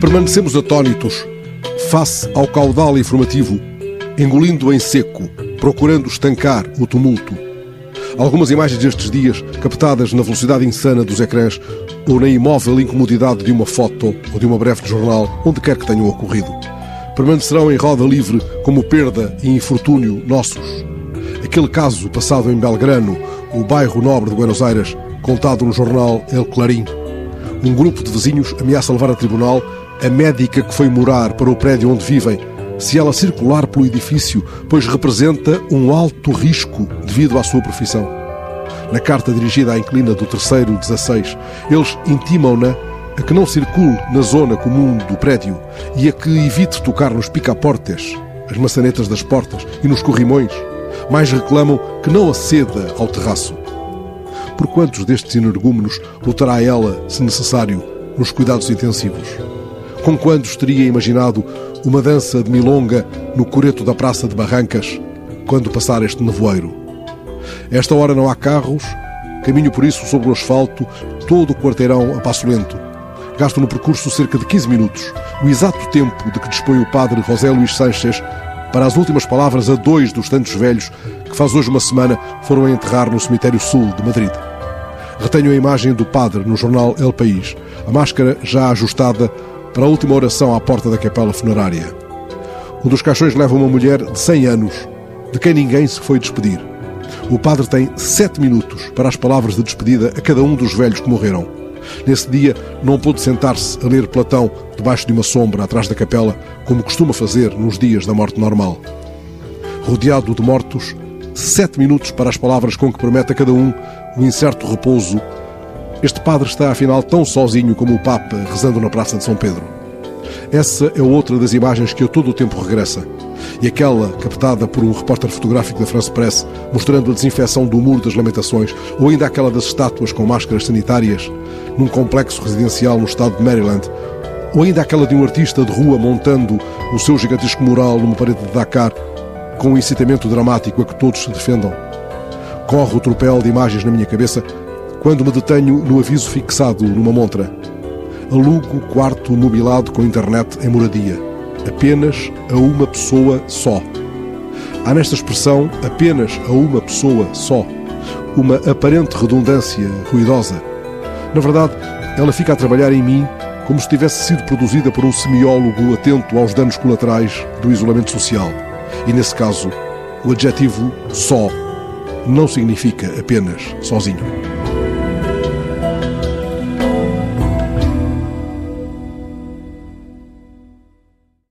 Permanecemos atónitos face ao caudal informativo, engolindo em seco, procurando estancar o tumulto. Algumas imagens destes dias, captadas na velocidade insana dos ecrãs ou na imóvel incomodidade de uma foto ou de uma breve de jornal, onde quer que tenham ocorrido, permanecerão em roda livre como perda e infortúnio nossos. Aquele caso passado em Belgrano, o bairro nobre de Buenos Aires, contado no jornal El Clarim. Um grupo de vizinhos ameaça levar a tribunal a médica que foi morar para o prédio onde vivem, se ela circular pelo edifício, pois representa um alto risco devido à sua profissão. Na carta dirigida à inclina do terceiro 16, eles intimam-na a que não circule na zona comum do prédio e a que evite tocar nos picaportes, as maçanetas das portas e nos corrimões. Mais reclamam que não aceda ao terraço. Por quantos destes energúmenos lutará ela, se necessário, nos cuidados intensivos? Com quantos teria imaginado uma dança de milonga no coreto da Praça de Barrancas quando passar este nevoeiro? Esta hora não há carros, caminho por isso sobre o asfalto todo o quarteirão a passo lento. Gasto no percurso cerca de 15 minutos, o exato tempo de que dispõe o padre José Luís Sanches para as últimas palavras a dois dos tantos velhos que faz hoje uma semana foram a enterrar no cemitério sul de Madrid. Retenho a imagem do padre no jornal El País, a máscara já ajustada para a última oração à porta da capela funerária. Um dos caixões leva uma mulher de 100 anos, de quem ninguém se foi despedir. O padre tem sete minutos para as palavras de despedida a cada um dos velhos que morreram. Nesse dia, não pôde sentar-se a ler Platão debaixo de uma sombra atrás da capela, como costuma fazer nos dias da morte normal. Rodeado de mortos, sete minutos para as palavras com que promete a cada um o incerto repouso este padre está, afinal, tão sozinho como o Papa rezando na Praça de São Pedro. Essa é outra das imagens que a todo o tempo regressa. E aquela captada por um repórter fotográfico da France Press, mostrando a desinfecção do Muro das Lamentações, ou ainda aquela das estátuas com máscaras sanitárias, num complexo residencial no estado de Maryland, ou ainda aquela de um artista de rua montando o seu gigantesco mural numa parede de Dakar, com um incitamento dramático a que todos se defendam. Corre o tropel de imagens na minha cabeça quando me detenho no aviso fixado numa montra. Alugo quarto mobilado com internet em moradia. Apenas a uma pessoa só. Há nesta expressão apenas a uma pessoa só. Uma aparente redundância ruidosa. Na verdade, ela fica a trabalhar em mim como se tivesse sido produzida por um semiólogo atento aos danos colaterais do isolamento social. E nesse caso, o adjetivo só não significa apenas sozinho.